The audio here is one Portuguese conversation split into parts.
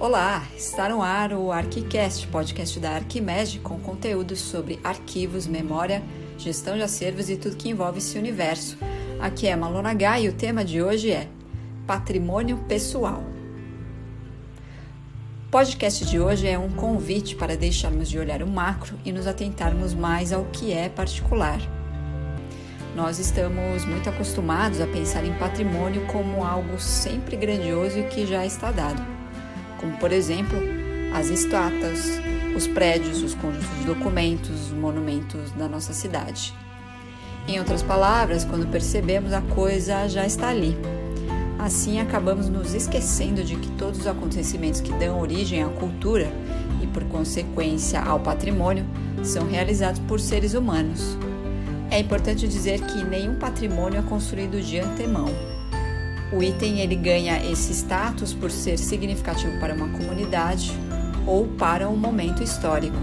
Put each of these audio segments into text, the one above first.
Olá, está no ar o ArquiCast, podcast da Arquimed com conteúdos sobre arquivos, memória, gestão de acervos e tudo que envolve esse universo. Aqui é Malona Gai e o tema de hoje é Patrimônio Pessoal. O podcast de hoje é um convite para deixarmos de olhar o macro e nos atentarmos mais ao que é particular. Nós estamos muito acostumados a pensar em patrimônio como algo sempre grandioso e que já está dado como por exemplo as estátuas, os prédios, os conjuntos de documentos, os monumentos da nossa cidade. Em outras palavras, quando percebemos a coisa já está ali. Assim acabamos nos esquecendo de que todos os acontecimentos que dão origem à cultura e por consequência ao patrimônio são realizados por seres humanos. É importante dizer que nenhum patrimônio é construído de antemão. O item ele ganha esse status por ser significativo para uma comunidade ou para um momento histórico.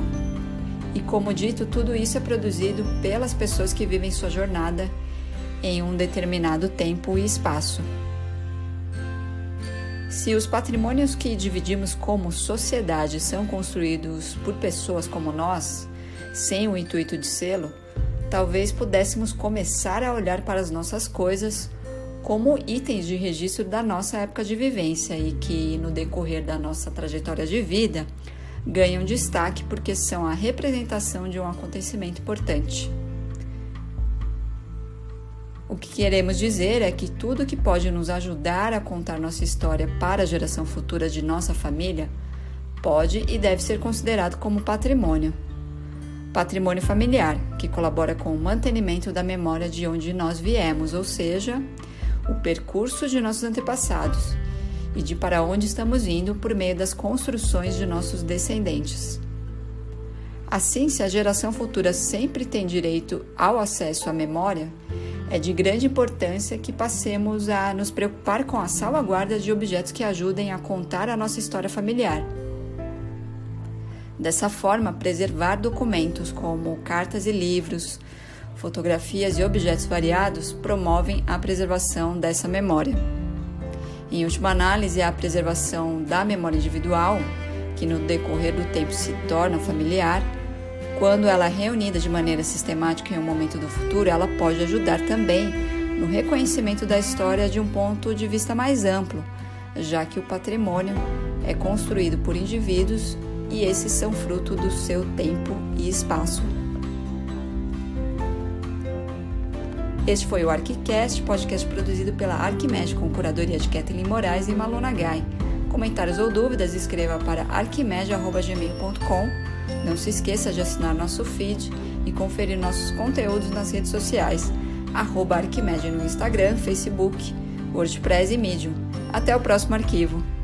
E como dito, tudo isso é produzido pelas pessoas que vivem sua jornada em um determinado tempo e espaço. Se os patrimônios que dividimos como sociedade são construídos por pessoas como nós, sem o intuito de sê-lo, talvez pudéssemos começar a olhar para as nossas coisas como itens de registro da nossa época de vivência e que, no decorrer da nossa trajetória de vida, ganham destaque porque são a representação de um acontecimento importante. O que queremos dizer é que tudo que pode nos ajudar a contar nossa história para a geração futura de nossa família pode e deve ser considerado como patrimônio. Patrimônio familiar, que colabora com o mantenimento da memória de onde nós viemos, ou seja, o percurso de nossos antepassados e de para onde estamos indo por meio das construções de nossos descendentes. Assim, se a geração futura sempre tem direito ao acesso à memória, é de grande importância que passemos a nos preocupar com a salvaguarda de objetos que ajudem a contar a nossa história familiar. Dessa forma, preservar documentos como cartas e livros, fotografias e objetos variados promovem a preservação dessa memória. Em última análise, a preservação da memória individual, que no decorrer do tempo se torna familiar, quando ela é reunida de maneira sistemática em um momento do futuro, ela pode ajudar também no reconhecimento da história de um ponto de vista mais amplo, já que o patrimônio é construído por indivíduos e esses são fruto do seu tempo e espaço. Este foi o ArquiCast, podcast produzido pela Arquimed com curadoria de Kathleen Moraes e Malona Gai. Comentários ou dúvidas, escreva para arquimed.gmail.com. Não se esqueça de assinar nosso feed e conferir nossos conteúdos nas redes sociais, arroba Arquimed no Instagram, Facebook, WordPress e Medium. Até o próximo arquivo!